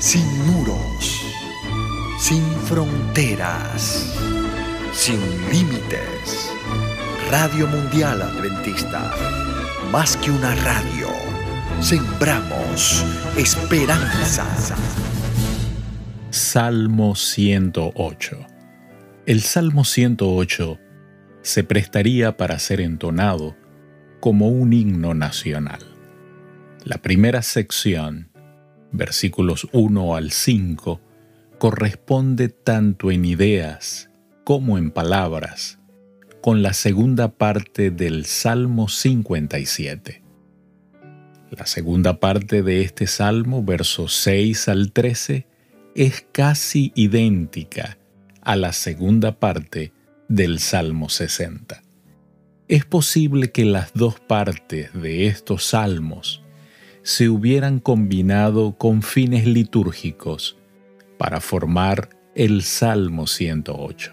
sin muros, sin fronteras, sin límites. Radio Mundial Adventista, más que una radio, sembramos esperanza. Salmo 108. El Salmo 108 se prestaría para ser entonado como un himno nacional. La primera sección versículos 1 al 5, corresponde tanto en ideas como en palabras con la segunda parte del Salmo 57. La segunda parte de este Salmo, versos 6 al 13, es casi idéntica a la segunda parte del Salmo 60. Es posible que las dos partes de estos salmos se hubieran combinado con fines litúrgicos para formar el Salmo 108,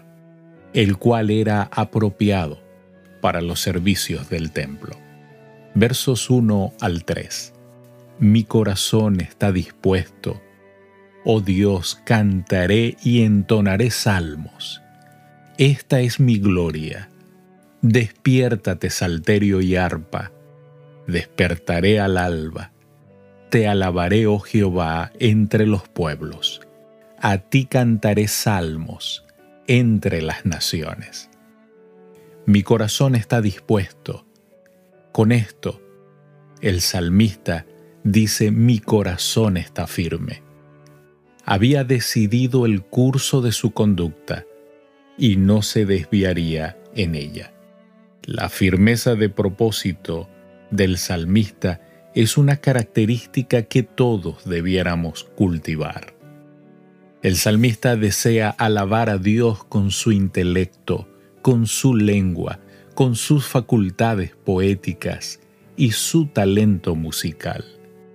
el cual era apropiado para los servicios del templo. Versos 1 al 3. Mi corazón está dispuesto. Oh Dios, cantaré y entonaré salmos. Esta es mi gloria. Despiértate, salterio y arpa. Despertaré al alba te alabaré, oh Jehová, entre los pueblos. A ti cantaré salmos entre las naciones. Mi corazón está dispuesto. Con esto, el salmista dice, mi corazón está firme. Había decidido el curso de su conducta y no se desviaría en ella. La firmeza de propósito del salmista es una característica que todos debiéramos cultivar. El salmista desea alabar a Dios con su intelecto, con su lengua, con sus facultades poéticas y su talento musical.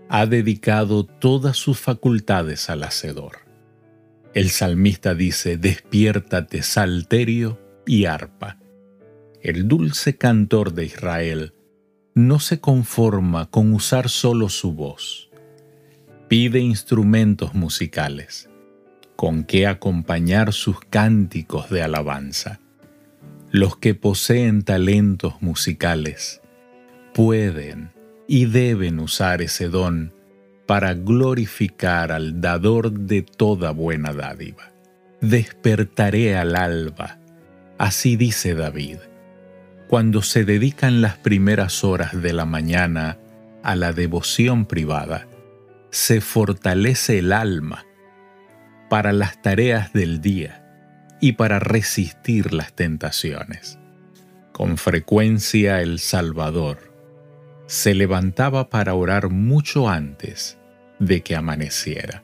Ha dedicado todas sus facultades al Hacedor. El salmista dice, despiértate salterio y arpa. El dulce cantor de Israel no se conforma con usar solo su voz. Pide instrumentos musicales con que acompañar sus cánticos de alabanza. Los que poseen talentos musicales pueden y deben usar ese don para glorificar al dador de toda buena dádiva. Despertaré al alba, así dice David cuando se dedican las primeras horas de la mañana a la devoción privada, se fortalece el alma para las tareas del día y para resistir las tentaciones. Con frecuencia el Salvador se levantaba para orar mucho antes de que amaneciera.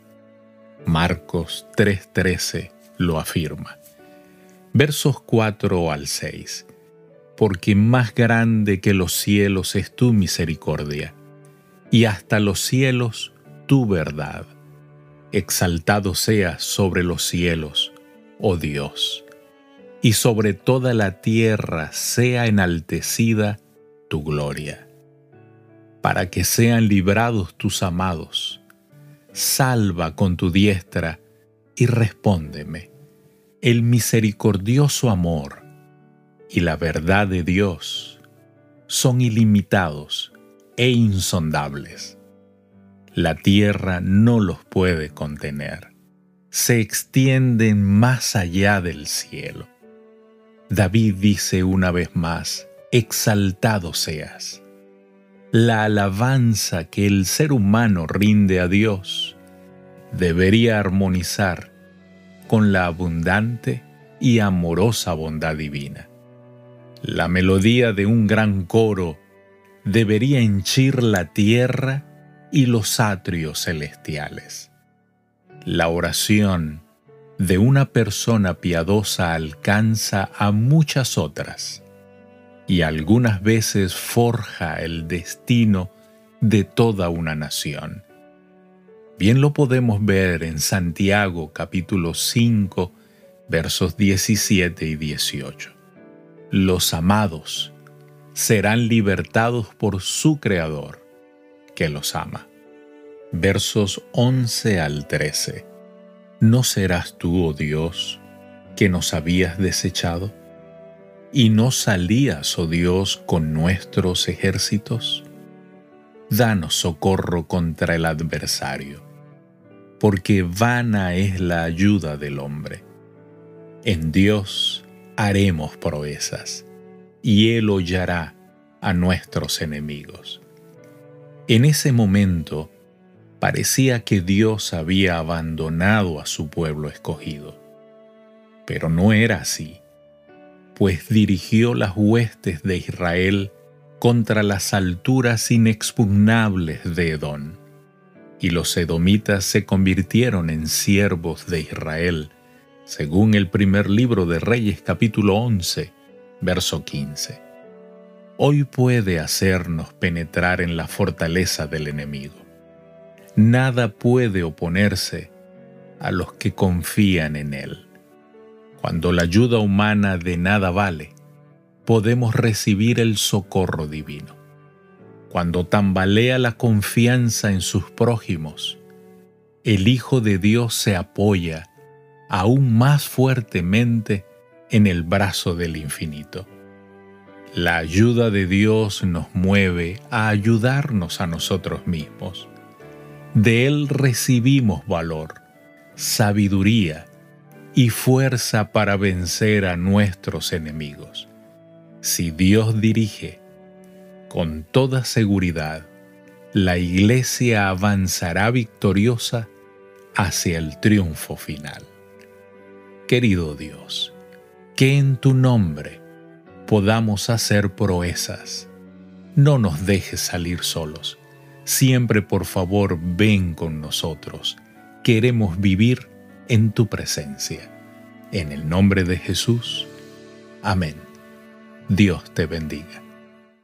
Marcos 3:13 lo afirma. Versos 4 al 6 porque más grande que los cielos es tu misericordia, y hasta los cielos tu verdad. Exaltado seas sobre los cielos, oh Dios, y sobre toda la tierra sea enaltecida tu gloria. Para que sean librados tus amados, salva con tu diestra y respóndeme. El misericordioso amor y la verdad de Dios son ilimitados e insondables. La tierra no los puede contener. Se extienden más allá del cielo. David dice una vez más, exaltado seas. La alabanza que el ser humano rinde a Dios debería armonizar con la abundante y amorosa bondad divina. La melodía de un gran coro debería henchir la tierra y los atrios celestiales. La oración de una persona piadosa alcanza a muchas otras y algunas veces forja el destino de toda una nación. Bien lo podemos ver en Santiago capítulo 5 versos 17 y 18 los amados serán libertados por su Creador, que los ama. versos 11 al 13. ¿No serás tú, oh Dios, que nos habías desechado? ¿Y no salías, oh Dios, con nuestros ejércitos? Danos socorro contra el adversario, porque vana es la ayuda del hombre. En Dios haremos proezas, y Él hollará a nuestros enemigos. En ese momento, parecía que Dios había abandonado a su pueblo escogido. Pero no era así, pues dirigió las huestes de Israel contra las alturas inexpugnables de Edón, y los edomitas se convirtieron en siervos de Israel, según el primer libro de Reyes capítulo 11, verso 15. Hoy puede hacernos penetrar en la fortaleza del enemigo nada puede oponerse a los que confían en Él. Cuando la ayuda humana de nada vale, podemos recibir el socorro divino. Cuando tambalea la confianza en sus prójimos, el Hijo de Dios se apoya aún más fuertemente en el brazo del infinito. La ayuda de Dios nos mueve a ayudarnos a nosotros mismos de Él recibimos valor, sabiduría y fuerza para vencer a nuestros enemigos. Si Dios dirige, con toda seguridad, la iglesia avanzará victoriosa hacia el triunfo final. Querido Dios, que en tu nombre podamos hacer proezas. No nos dejes salir solos Siempre por favor ven con nosotros. Queremos vivir en tu presencia. En el nombre de Jesús. Amén. Dios te bendiga.